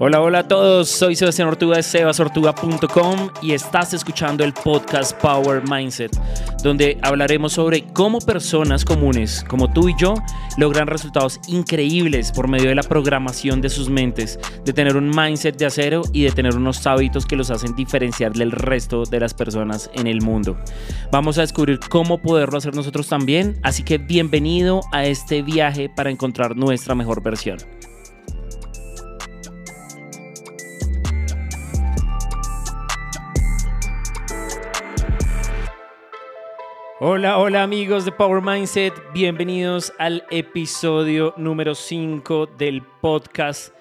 Hola, hola a todos, soy Sebastián Ortuga de sebasortuga.com y estás escuchando el podcast Power Mindset, donde hablaremos sobre cómo personas comunes como tú y yo logran resultados increíbles por medio de la programación de sus mentes, de tener un mindset de acero y de tener unos hábitos que los hacen diferenciar del resto de las personas en el mundo. Vamos a descubrir cómo poderlo hacer nosotros también, así que bienvenido a este viaje para encontrar nuestra mejor versión. Hola, hola amigos de Power Mindset, bienvenidos al episodio número 5 del podcast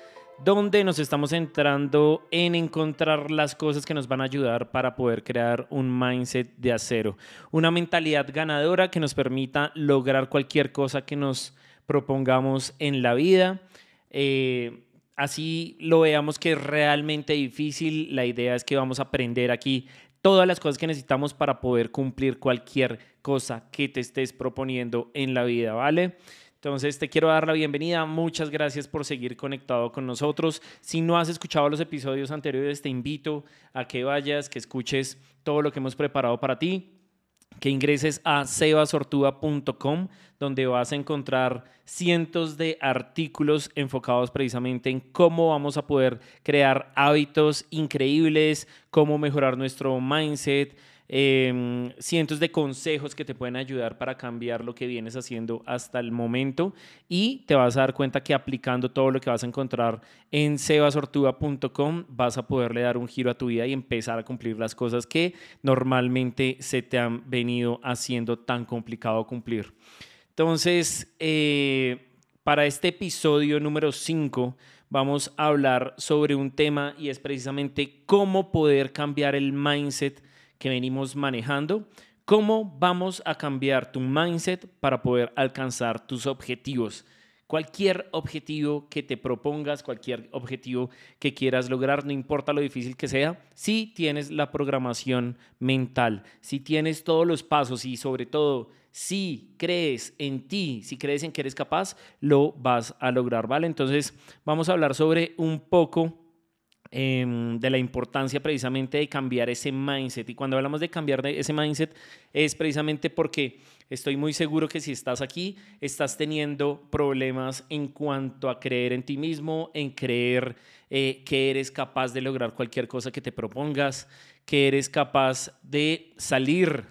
donde nos estamos centrando en encontrar las cosas que nos van a ayudar para poder crear un mindset de acero, una mentalidad ganadora que nos permita lograr cualquier cosa que nos propongamos en la vida. Eh, así lo veamos que es realmente difícil, la idea es que vamos a aprender aquí todas las cosas que necesitamos para poder cumplir cualquier cosa que te estés proponiendo en la vida, ¿vale? Entonces te quiero dar la bienvenida. Muchas gracias por seguir conectado con nosotros. Si no has escuchado los episodios anteriores, te invito a que vayas, que escuches todo lo que hemos preparado para ti que ingreses a sebasortuba.com, donde vas a encontrar cientos de artículos enfocados precisamente en cómo vamos a poder crear hábitos increíbles, cómo mejorar nuestro mindset, Em, cientos de consejos que te pueden ayudar para cambiar lo que vienes haciendo hasta el momento y te vas a dar cuenta que aplicando todo lo que vas a encontrar en sebasortuga.com vas a poderle dar un giro a tu vida y empezar a cumplir las cosas que normalmente se te han venido haciendo tan complicado cumplir. Entonces, eh, para este episodio número 5 vamos a hablar sobre un tema y es precisamente cómo poder cambiar el mindset que venimos manejando, cómo vamos a cambiar tu mindset para poder alcanzar tus objetivos. Cualquier objetivo que te propongas, cualquier objetivo que quieras lograr, no importa lo difícil que sea, si tienes la programación mental, si tienes todos los pasos y sobre todo si crees en ti, si crees en que eres capaz, lo vas a lograr, ¿vale? Entonces vamos a hablar sobre un poco Em, de la importancia precisamente de cambiar ese mindset. Y cuando hablamos de cambiar ese mindset es precisamente porque estoy muy seguro que si estás aquí, estás teniendo problemas en cuanto a creer en ti mismo, en creer eh, que eres capaz de lograr cualquier cosa que te propongas, que eres capaz de salir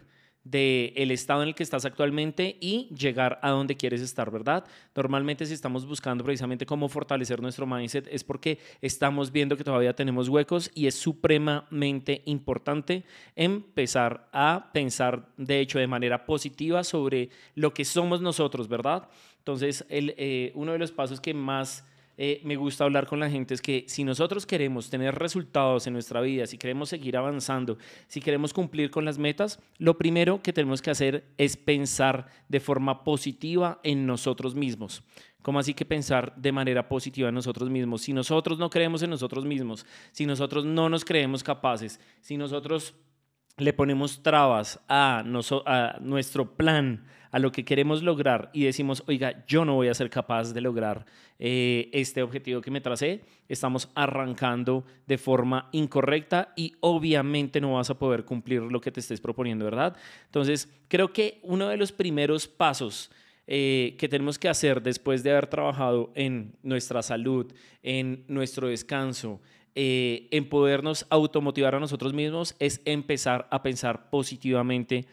del estado en el que estás actualmente y llegar a donde quieres estar, ¿verdad? Normalmente si estamos buscando precisamente cómo fortalecer nuestro mindset es porque estamos viendo que todavía tenemos huecos y es supremamente importante empezar a pensar, de hecho, de manera positiva sobre lo que somos nosotros, ¿verdad? Entonces, el, eh, uno de los pasos que más eh, me gusta hablar con la gente es que si nosotros queremos tener resultados en nuestra vida, si queremos seguir avanzando, si queremos cumplir con las metas, lo primero que tenemos que hacer es pensar de forma positiva en nosotros mismos. ¿Cómo así que pensar de manera positiva en nosotros mismos? Si nosotros no creemos en nosotros mismos, si nosotros no nos creemos capaces, si nosotros le ponemos trabas a, a, nuestro plan, a lo que queremos lograr y decimos, oiga, yo no voy a ser capaz de lograr eh, este objetivo que me tracé, estamos arrancando de forma incorrecta y obviamente no vas a poder cumplir lo que te estés proponiendo, ¿verdad? Entonces, creo que uno de los primeros pasos eh, que tenemos que hacer después de haber trabajado en nuestra salud, en nuestro descanso, eh, en podernos automotivar a nosotros mismos es empezar a pensar positivamente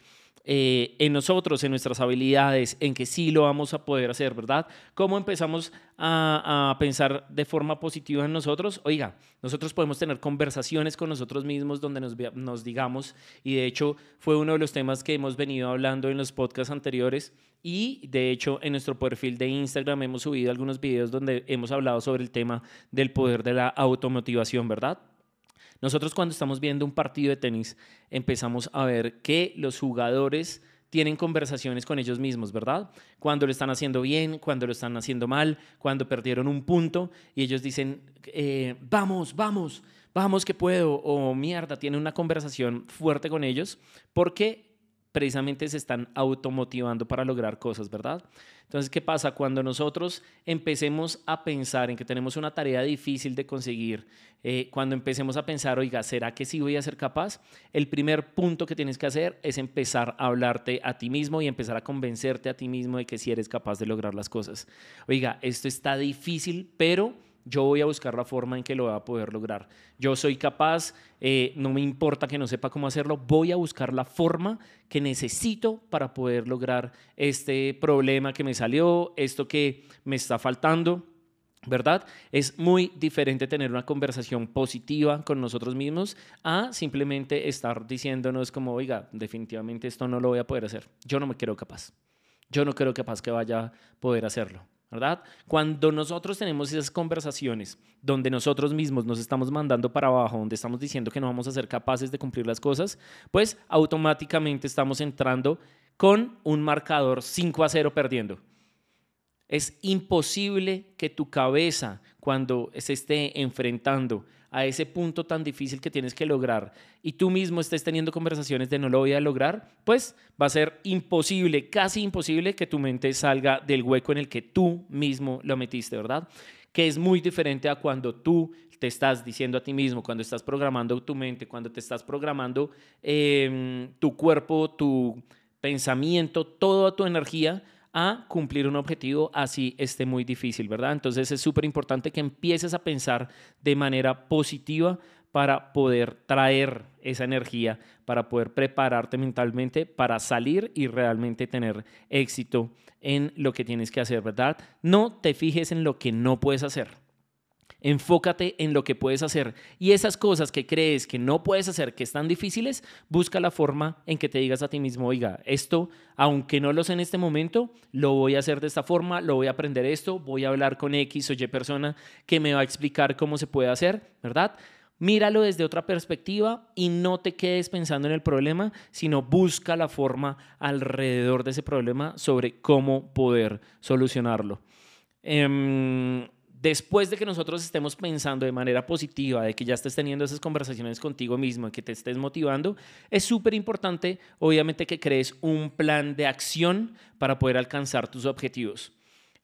eh, en nosotros, en nuestras habilidades, en que sí lo vamos a poder hacer, ¿verdad? ¿Cómo empezamos a, pensar de forma positiva en nosotros? Oiga, nosotros podemos tener conversaciones con nosotros mismos donde nos, nos digamos, y de hecho fue uno de los temas que hemos venido hablando en los podcasts anteriores, y de hecho en nuestro perfil de Instagram hemos subido algunos videos donde hemos hablado sobre el tema del poder de la automotivación, ¿verdad? Nosotros cuando estamos viendo un partido de tenis empezamos a ver que los jugadores tienen conversaciones con ellos mismos, ¿verdad? Cuando lo están haciendo bien, cuando lo están haciendo mal, cuando perdieron un punto y ellos dicen, eh, vamos, vamos, vamos que puedo, o mierda, tienen una conversación fuerte con ellos porque precisamente se están automotivando para lograr cosas, ¿verdad? Entonces, ¿qué pasa? Cuando nosotros empecemos a pensar en que tenemos una tarea difícil de conseguir, eh, cuando empecemos a pensar, oiga, ¿será que sí voy a ser capaz? El primer punto que tienes que hacer es empezar a hablarte a ti mismo y empezar a convencerte a ti mismo de que sí eres capaz de lograr las cosas. Oiga, esto está difícil, pero yo voy a buscar la forma en que lo voy a poder lograr. Yo soy capaz, eh, no me importa que no sepa cómo hacerlo, voy a buscar la forma que necesito para poder lograr este problema que me salió, esto que me está faltando. ¿Verdad? Es muy diferente tener una conversación positiva con nosotros mismos a simplemente estar diciéndonos como, oiga, definitivamente esto no lo voy a poder hacer. Yo no me creo capaz. Yo no creo capaz que vaya a poder hacerlo. ¿Verdad? Cuando nosotros tenemos esas conversaciones donde nosotros mismos nos estamos mandando para abajo, donde estamos diciendo que no vamos a ser capaces de cumplir las cosas, pues automáticamente estamos entrando con un marcador 5 a 0 perdiendo. Es imposible que tu cabeza, cuando se esté enfrentando a ese punto tan difícil que tienes que lograr y tú mismo estés teniendo conversaciones de no lo voy a lograr, pues va a ser imposible, casi imposible que tu mente salga del hueco en el que tú mismo lo metiste, ¿verdad? Que es muy diferente a cuando tú te estás diciendo a ti mismo, cuando estás programando tu mente, cuando te estás programando em, tu cuerpo, tu pensamiento, toda tu energía a cumplir un objetivo así esté muy difícil, ¿verdad? Entonces es súper importante que empieces a pensar de manera positiva para poder traer esa energía, para poder prepararte mentalmente para salir y realmente tener éxito en lo que tienes que hacer, ¿verdad? No te fijes en lo que no puedes hacer. Enfócate en lo que puedes hacer y esas cosas que crees que no puedes hacer, que están difíciles, busca la forma en que te digas a ti mismo, oiga, esto, aunque no lo sé en este momento, lo voy a hacer de esta forma, lo voy a aprender esto, voy a hablar con X o Y persona que me va a explicar cómo se puede hacer, ¿verdad? Míralo desde otra perspectiva y no te quedes pensando en el problema, sino busca la forma alrededor de ese problema sobre cómo poder solucionarlo. Em, después de que nosotros estemos pensando de manera positiva, de que ya estés teniendo esas conversaciones contigo mismo, que te estés motivando, es súper importante, obviamente, que crees un plan de acción para poder alcanzar tus objetivos.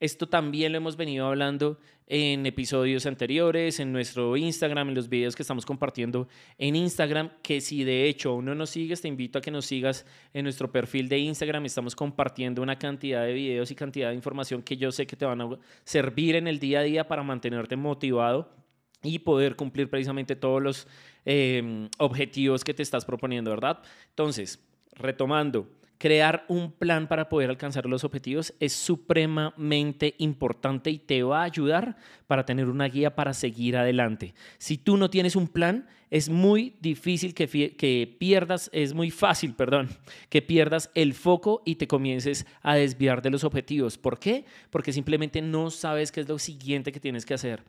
Esto también lo hemos venido hablando en episodios anteriores, en nuestro Instagram, en los videos que estamos compartiendo en Instagram, que si de hecho aún no nos sigues, te invito a que nos sigas en nuestro perfil de Instagram. Estamos compartiendo una cantidad de videos y cantidad de información que yo sé que te van a servir en el día a día para mantenerte motivado y poder cumplir precisamente todos los eh, objetivos que te estás proponiendo, ¿verdad? Entonces, retomando, crear un plan para poder alcanzar los objetivos es supremamente importante y te va a ayudar para tener una guía para seguir adelante. Si tú no tienes un plan, es muy difícil que, pierdas, es muy fácil, perdón, que pierdas el foco y te comiences a desviar de los objetivos. ¿Por qué? Porque simplemente no sabes qué es lo siguiente que tienes que hacer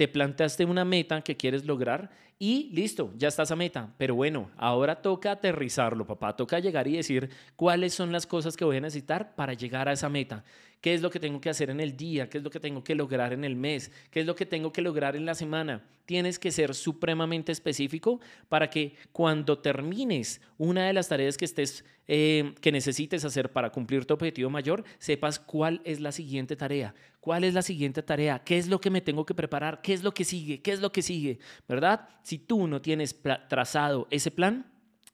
te planteaste una meta que quieres lograr y listo, ya estás a meta. Pero bueno, ahora toca aterrizarlo, papá. Toca llegar y decir cuáles son las cosas que voy a necesitar para llegar a esa meta. ¿Qué es lo que tengo que hacer en el día? ¿Qué es lo que tengo que lograr en el mes? ¿Qué es lo que tengo que lograr en la semana? Tienes que ser supremamente específico para que cuando termines una de las tareas que estés eh, que necesites hacer para cumplir tu objetivo mayor, sepas cuál es la siguiente tarea, cuál es la siguiente tarea, qué es lo que me tengo que preparar, qué es lo que sigue, qué es lo que sigue, ¿verdad? Si tú no tienes trazado ese plan,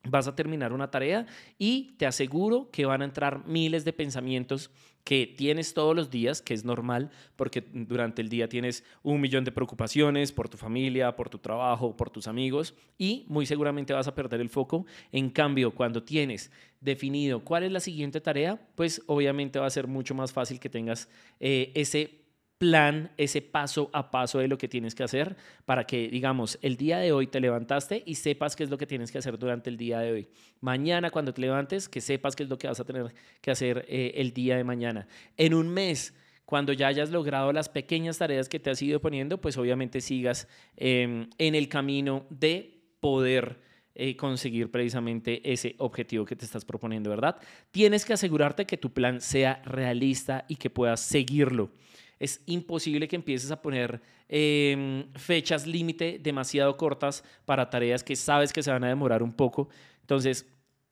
vas a terminar una tarea y te aseguro que van a entrar miles de pensamientos que tienes todos los días, que es normal, porque durante el día tienes un millón de preocupaciones por tu familia, por tu trabajo, por tus amigos, y muy seguramente vas a perder el foco. En cambio, cuando tienes definido cuál es la siguiente tarea, pues obviamente va a ser mucho más fácil que tengas eh, ese plan, ese paso a paso de lo que tienes que hacer para que, digamos, el día de hoy te levantaste y sepas qué es lo que tienes que hacer durante el día de hoy. Mañana cuando te levantes, que sepas qué es lo que vas a tener que hacer eh, el día de mañana. En un mes, cuando ya hayas logrado las pequeñas tareas que te has ido poniendo, pues obviamente sigas em, en el camino de poder eh, conseguir precisamente ese objetivo que te estás proponiendo, ¿verdad? Tienes que asegurarte que tu plan sea realista y que puedas seguirlo es imposible que empieces a poner em, fechas límite demasiado cortas para tareas que sabes que se van a demorar un poco. Entonces,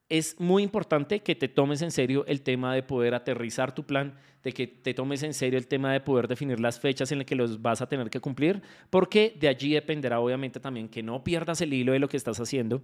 es muy importante que te tomes en serio el tema de poder aterrizar tu plan, de que te tomes en serio el tema de poder definir las fechas en las que los vas a tener que cumplir, porque de allí dependerá obviamente también que no pierdas el hilo de lo que estás haciendo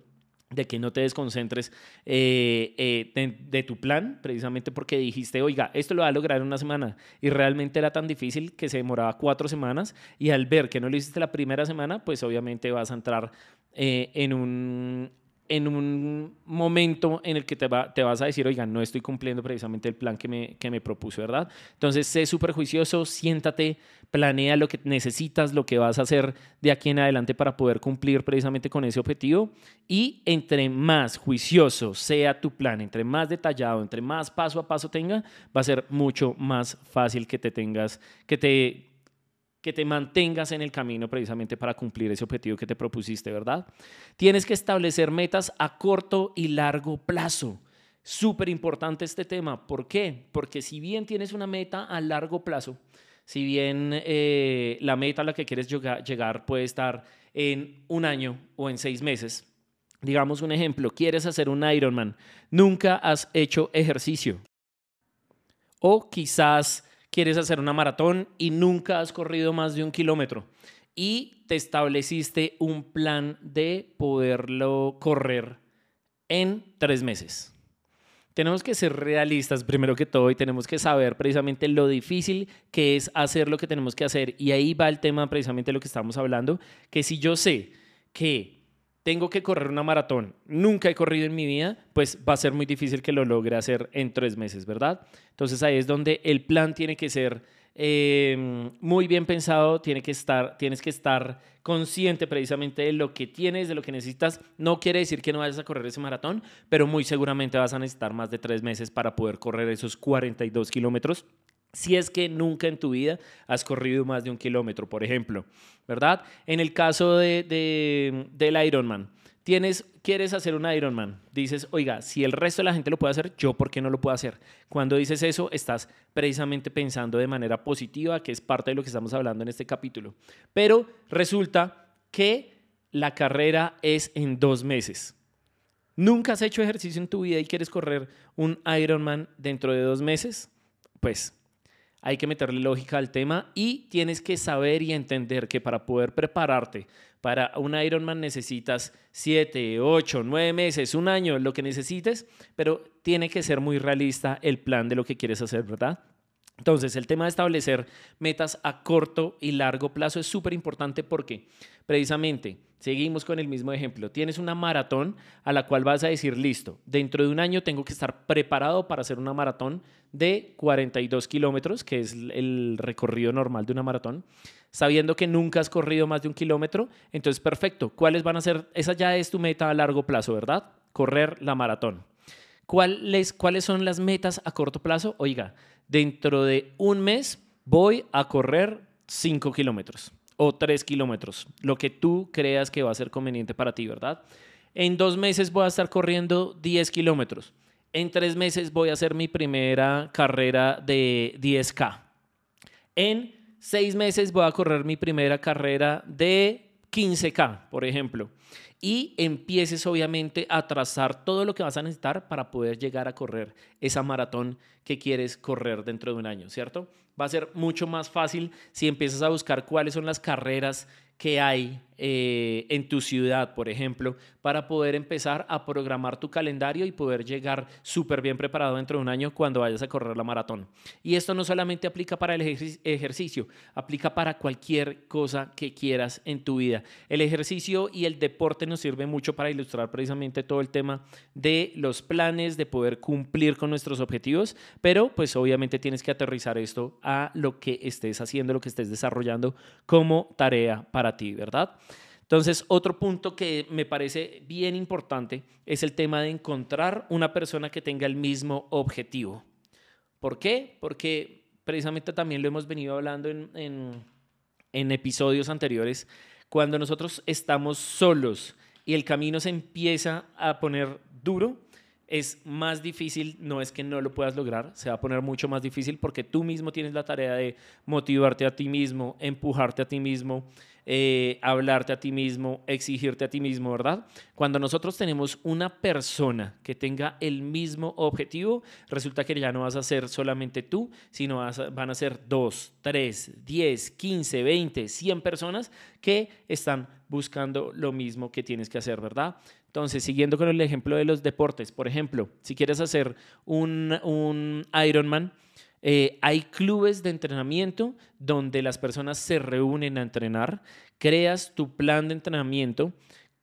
de que no te desconcentres eh, eh, de, tu plan, precisamente porque dijiste, oiga, esto lo va a lograr en una semana, y realmente era tan difícil que se demoraba cuatro semanas, y al ver que no lo hiciste la primera semana, pues obviamente vas a entrar eh, en, un, en un momento en el que te, te vas a decir, oiga, no estoy cumpliendo precisamente el plan que me, que me propuse, ¿verdad? Entonces, sé súper juicioso, siéntate, planea lo que necesitas, lo que vas a hacer de aquí en adelante para poder cumplir precisamente con ese objetivo. Y entre más juicioso sea tu plan, entre más detallado, entre más paso a paso tenga, va a ser mucho más fácil que te tengas, que te que te mantengas en el camino precisamente para cumplir ese objetivo que te propusiste, ¿verdad? Tienes que establecer metas a corto y largo plazo. Súper importante este tema. ¿Por qué? Porque si bien tienes una meta a largo plazo, si bien eh, la meta a la que quieres llegar puede estar en un año o en seis meses, digamos un ejemplo, quieres hacer un Ironman, nunca has hecho ejercicio. O quizás quieres hacer una maratón y nunca has corrido más de un kilómetro y te estableciste un plan de poderlo correr en tres meses. Tenemos que ser realistas primero que todo y tenemos que saber precisamente lo difícil que es hacer lo que tenemos que hacer. Y ahí va el tema precisamente de lo que estamos hablando, que si yo sé que tengo que correr una maratón, nunca he corrido en mi vida, pues va a ser muy difícil que lo logre hacer en tres meses, ¿verdad? Entonces ahí es donde el plan tiene que ser em, muy bien pensado, tiene que estar, tienes que estar consciente precisamente de lo que tienes, de lo que necesitas. No quiere decir que no vayas a correr ese maratón, pero muy seguramente vas a necesitar más de tres meses para poder correr esos 42 kilómetros si es que nunca en tu vida has corrido más de un kilómetro, por ejemplo, ¿verdad? En el caso de, del Ironman, tienes, quieres hacer un Ironman, dices, oiga, si el resto de la gente lo puede hacer, yo por qué no lo puedo hacer. Cuando dices eso, estás precisamente pensando de manera positiva, que es parte de lo que estamos hablando en este capítulo. Pero resulta que la carrera es en dos meses. ¿Nunca has hecho ejercicio en tu vida y quieres correr un Ironman dentro de dos meses? Pues hay que meterle lógica al tema y tienes que saber y entender que para poder prepararte para un Ironman necesitas 7, 8, 9 meses, un año, lo que necesites, pero tiene que ser muy realista el plan de lo que quieres hacer, ¿verdad? Entonces, el tema de establecer metas a corto y largo plazo es súper importante porque precisamente Seguimos con el mismo ejemplo. Tienes una maratón a la cual vas a decir, listo, dentro de un año tengo que estar preparado para hacer una maratón de 42 kilómetros, que es el recorrido normal de una maratón, sabiendo que nunca has corrido más de un kilómetro. Entonces, perfecto. ¿Cuáles van a ser? Esa ya es tu meta a largo plazo, ¿verdad? Correr la maratón. ¿Cuáles, ¿Cuáles son las metas a corto plazo? Oiga, dentro de un mes voy a correr 5 kilómetros o 3 kilómetros, lo que tú creas que va a ser conveniente para ti, ¿verdad? En dos meses voy a estar corriendo 10 kilómetros. En tres meses voy a hacer mi primera carrera de 10K. En seis meses voy a correr mi primera carrera de 15K, por ejemplo. Y empieces obviamente a trazar todo lo que vas a necesitar para poder llegar a correr esa maratón que quieres correr dentro de un año, ¿cierto? Va a ser mucho más fácil si empiezas a buscar cuáles son las carreras que hay eh, en tu ciudad, por ejemplo, para poder empezar a programar tu calendario y poder llegar súper bien preparado dentro de un año cuando vayas a correr la maratón. Y esto no solamente aplica para el ejercicio, aplica para cualquier cosa que quieras en tu vida. El ejercicio y el deporte nos sirven mucho para ilustrar precisamente todo el tema de los planes, de poder cumplir con nuestros objetivos, pero pues obviamente tienes que aterrizar esto a lo que estés haciendo, lo que estés desarrollando como tarea para ti, ¿verdad? Entonces, otro punto que me parece bien importante es el tema de encontrar una persona que tenga el mismo objetivo. ¿Por qué? Porque precisamente también lo hemos venido hablando en, en episodios anteriores. Cuando nosotros estamos solos y el camino se empieza a poner duro, es más difícil, no es que no lo puedas lograr, se va a poner mucho más difícil porque tú mismo tienes la tarea de motivarte a ti mismo, empujarte a ti mismo, eh, hablarte a ti mismo, exigirte a ti mismo, ¿verdad? Cuando nosotros tenemos una persona que tenga el mismo objetivo, resulta que ya no vas a ser solamente tú, sino van a ser dos, tres, diez, quince, veinte, cien personas que están buscando lo mismo que tienes que hacer, ¿verdad? Entonces, siguiendo con el ejemplo de los deportes, por ejemplo, si quieres hacer un, un Ironman, eh, hay clubes de entrenamiento donde las personas se reúnen a entrenar, creas tu plan de entrenamiento,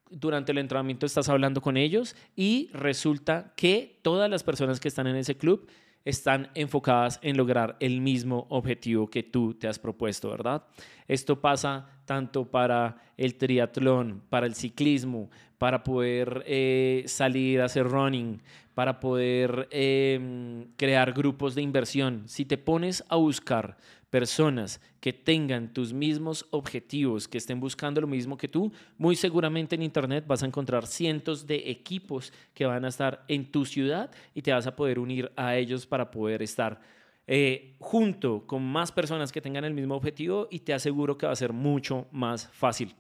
durante el entrenamiento estás hablando con ellos y resulta que todas las personas que están en ese club están enfocadas en lograr el mismo objetivo que tú te has propuesto, ¿verdad? Esto pasa tanto para el triatlón, para el ciclismo, para poder eh, salir a hacer running, para poder em, crear grupos de inversión. Si te pones a buscar personas que tengan tus mismos objetivos, que estén buscando lo mismo que tú, muy seguramente en Internet vas a encontrar cientos de equipos que van a estar en tu ciudad y te vas a poder unir a ellos para poder estar eh, junto con más personas que tengan el mismo objetivo y te aseguro que va a ser mucho más fácil.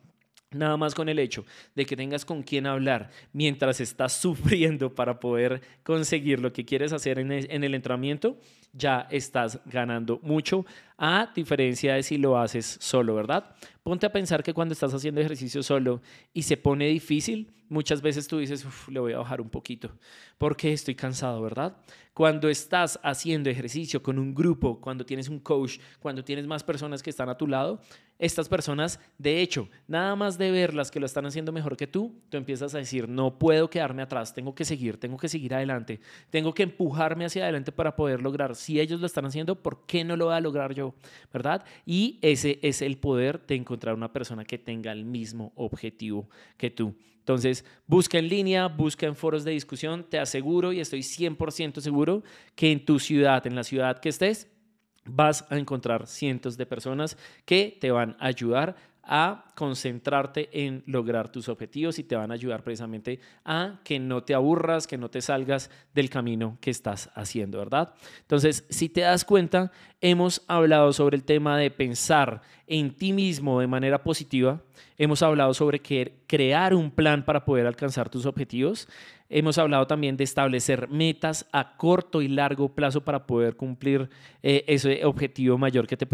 Nada más con el hecho de que tengas con quién hablar mientras estás sufriendo para poder conseguir lo que quieres hacer en el, entrenamiento, ya estás ganando mucho, a diferencia de si lo haces solo, ¿verdad? Ponte a pensar que cuando estás haciendo ejercicio solo y se pone difícil, muchas veces tú dices, le voy a bajar un poquito, porque estoy cansado, ¿verdad? Cuando estás haciendo ejercicio con un grupo, cuando tienes un coach, cuando tienes más personas que están a tu lado, estas personas, de hecho, nada más de verlas que lo están haciendo mejor que tú, tú empiezas a decir, no puedo quedarme atrás, tengo que seguir, tengo que seguir adelante, tengo que empujarme hacia adelante para poder lograr. Si ellos lo están haciendo, ¿por qué no lo voy a lograr yo? ¿Verdad? Y ese es el poder de encontrar una persona que tenga el mismo objetivo que tú. Entonces, busca en línea, busca en foros de discusión, te aseguro y estoy 100% seguro que en tu ciudad, en la ciudad que estés, vas a encontrar cientos de personas que te van a ayudar a concentrarte en lograr tus objetivos y te van a ayudar precisamente a que no te aburras, que no te salgas del camino que estás haciendo, ¿verdad? Entonces, si te das cuenta, hemos hablado sobre el tema de pensar en ti mismo de manera positiva, hemos hablado sobre crear un plan para poder alcanzar tus objetivos, Hemos hablado también de establecer metas a corto y largo plazo para poder cumplir eh, ese objetivo mayor que te,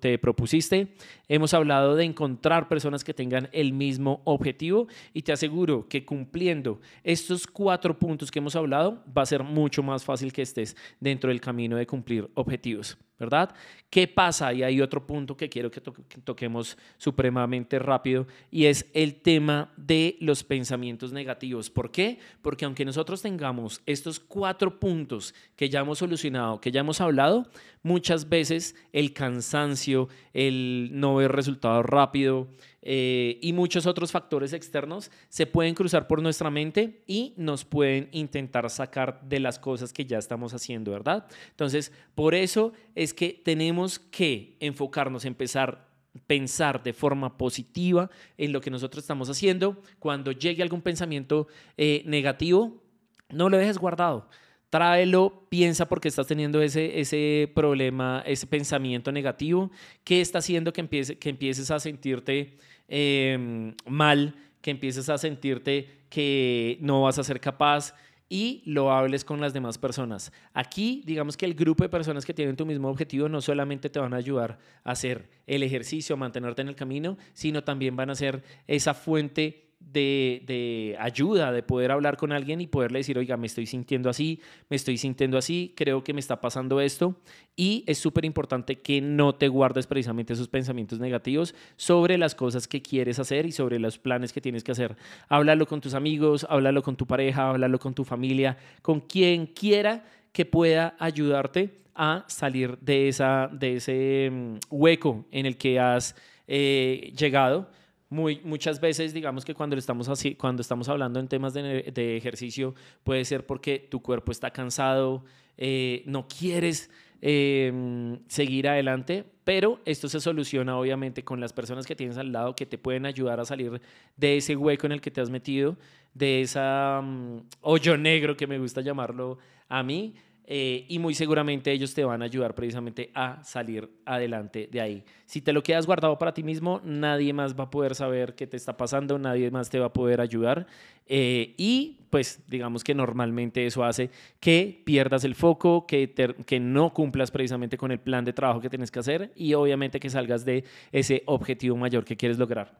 te, propusiste. Hemos hablado de encontrar personas que tengan el mismo objetivo y te aseguro que cumpliendo estos cuatro puntos que hemos hablado va a ser mucho más fácil que estés dentro del camino de cumplir objetivos. ¿Verdad? ¿Qué pasa? Y hay otro punto que quiero que, toquemos supremamente rápido y es el tema de los pensamientos negativos. ¿Por qué? Porque aunque nosotros tengamos estos cuatro puntos que ya hemos solucionado, que ya hemos hablado, muchas veces el cansancio, el no ver resultados rápido, eh, y muchos otros factores externos se pueden cruzar por nuestra mente y nos pueden intentar sacar de las cosas que ya estamos haciendo, ¿verdad? Entonces, por eso es que tenemos que enfocarnos, empezar pensar de forma positiva en lo que nosotros estamos haciendo. Cuando llegue algún pensamiento eh, negativo, no lo dejes guardado. Tráelo, piensa porque estás teniendo ese, ese problema, ese pensamiento negativo, ¿qué está haciendo que, empiece, que empieces a sentirte em, mal, que empieces a sentirte que no vas a ser capaz y lo hables con las demás personas. Aquí, digamos que el grupo de personas que tienen tu mismo objetivo no solamente te van a ayudar a hacer el ejercicio, mantenerte en el camino, sino también van a ser esa fuente de, ayuda, de poder hablar con alguien y poderle decir, oiga, me estoy sintiendo así, me estoy sintiendo así, creo que me está pasando esto. Y es súper importante que no te guardes precisamente esos pensamientos negativos sobre las cosas que quieres hacer y sobre los planes que tienes que hacer. Háblalo con tus amigos, háblalo con tu pareja, háblalo con tu familia, con quien quiera que pueda ayudarte a salir de, esa, de ese mm, hueco en el que has eh, llegado muy, muchas veces, digamos que cuando estamos, así, cuando estamos hablando en temas de, de ejercicio, puede ser porque tu cuerpo está cansado, eh, no quieres eh, seguir adelante, pero esto se soluciona obviamente con las personas que tienes al lado que te pueden ayudar a salir de ese hueco en el que te has metido, de esa mm, hoyo negro que me gusta llamarlo a mí, eh, y muy seguramente ellos te van a ayudar precisamente a salir adelante de ahí. Si te lo quedas guardado para ti mismo, nadie más va a poder saber qué te está pasando, nadie más te va a poder ayudar eh, y pues digamos que normalmente eso hace que pierdas el foco, que, que no cumplas precisamente con el plan de trabajo que tienes que hacer y obviamente que salgas de ese objetivo mayor que quieres lograr.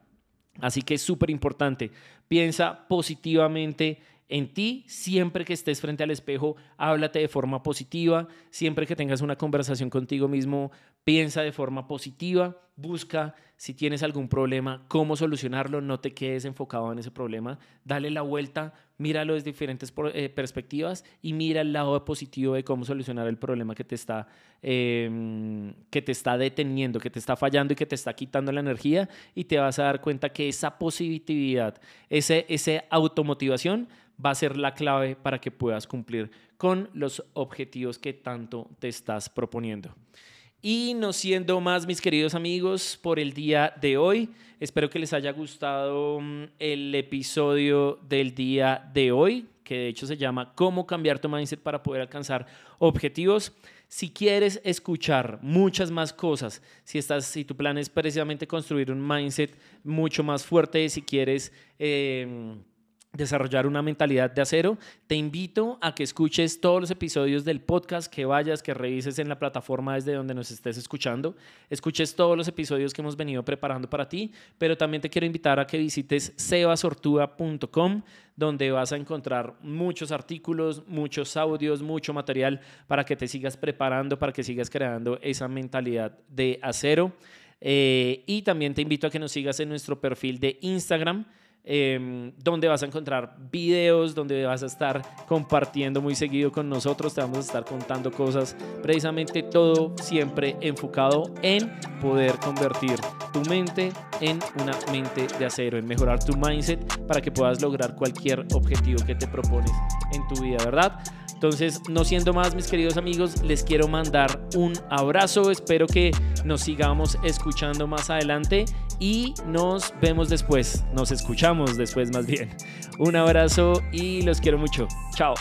Así que es súper importante, piensa positivamente en ti, siempre que estés frente al espejo, háblate de forma positiva, siempre que tengas una conversación contigo mismo, piensa de forma positiva, busca si tienes algún problema, cómo solucionarlo, no te quedes enfocado en ese problema, dale la vuelta, míralo desde diferentes eh, perspectivas y mira el lado positivo de cómo solucionar el problema que te, está, em, que te está deteniendo, que te está fallando y que te está quitando la energía y te vas a dar cuenta que esa positividad, ese, esa automotivación va a ser la clave para que puedas cumplir con los objetivos que tanto te estás proponiendo. Y no siendo más, mis queridos amigos, por el día de hoy, espero que les haya gustado mm, el episodio del día de hoy, que de hecho se llama Cómo cambiar tu mindset para poder alcanzar objetivos. Si quieres escuchar muchas más cosas, si, estás, si tu plan es precisamente construir un mindset mucho más fuerte, si quieres... Eh, desarrollar una mentalidad de acero, te invito a que escuches todos los episodios del podcast, que vayas, que revises en la plataforma desde donde nos estés escuchando, escuches todos los episodios que hemos venido preparando para ti, pero también te quiero invitar a que visites sebasortuga.com, donde vas a encontrar muchos artículos, muchos audios, mucho material para que te sigas preparando, para que sigas creando esa mentalidad de acero. Eh, y también te invito a que nos sigas en nuestro perfil de Instagram, Em, donde vas a encontrar videos, donde vas a estar compartiendo muy seguido con nosotros, te vamos a estar contando cosas, precisamente todo siempre enfocado en poder convertir tu mente en una mente de acero, en mejorar tu mindset para que puedas lograr cualquier objetivo que te propones en tu vida, ¿verdad? Entonces, no siendo más, mis queridos amigos, les quiero mandar un abrazo. Espero que nos sigamos escuchando más adelante y nos vemos después. Nos escuchamos después más bien. Un abrazo y los quiero mucho. Chao.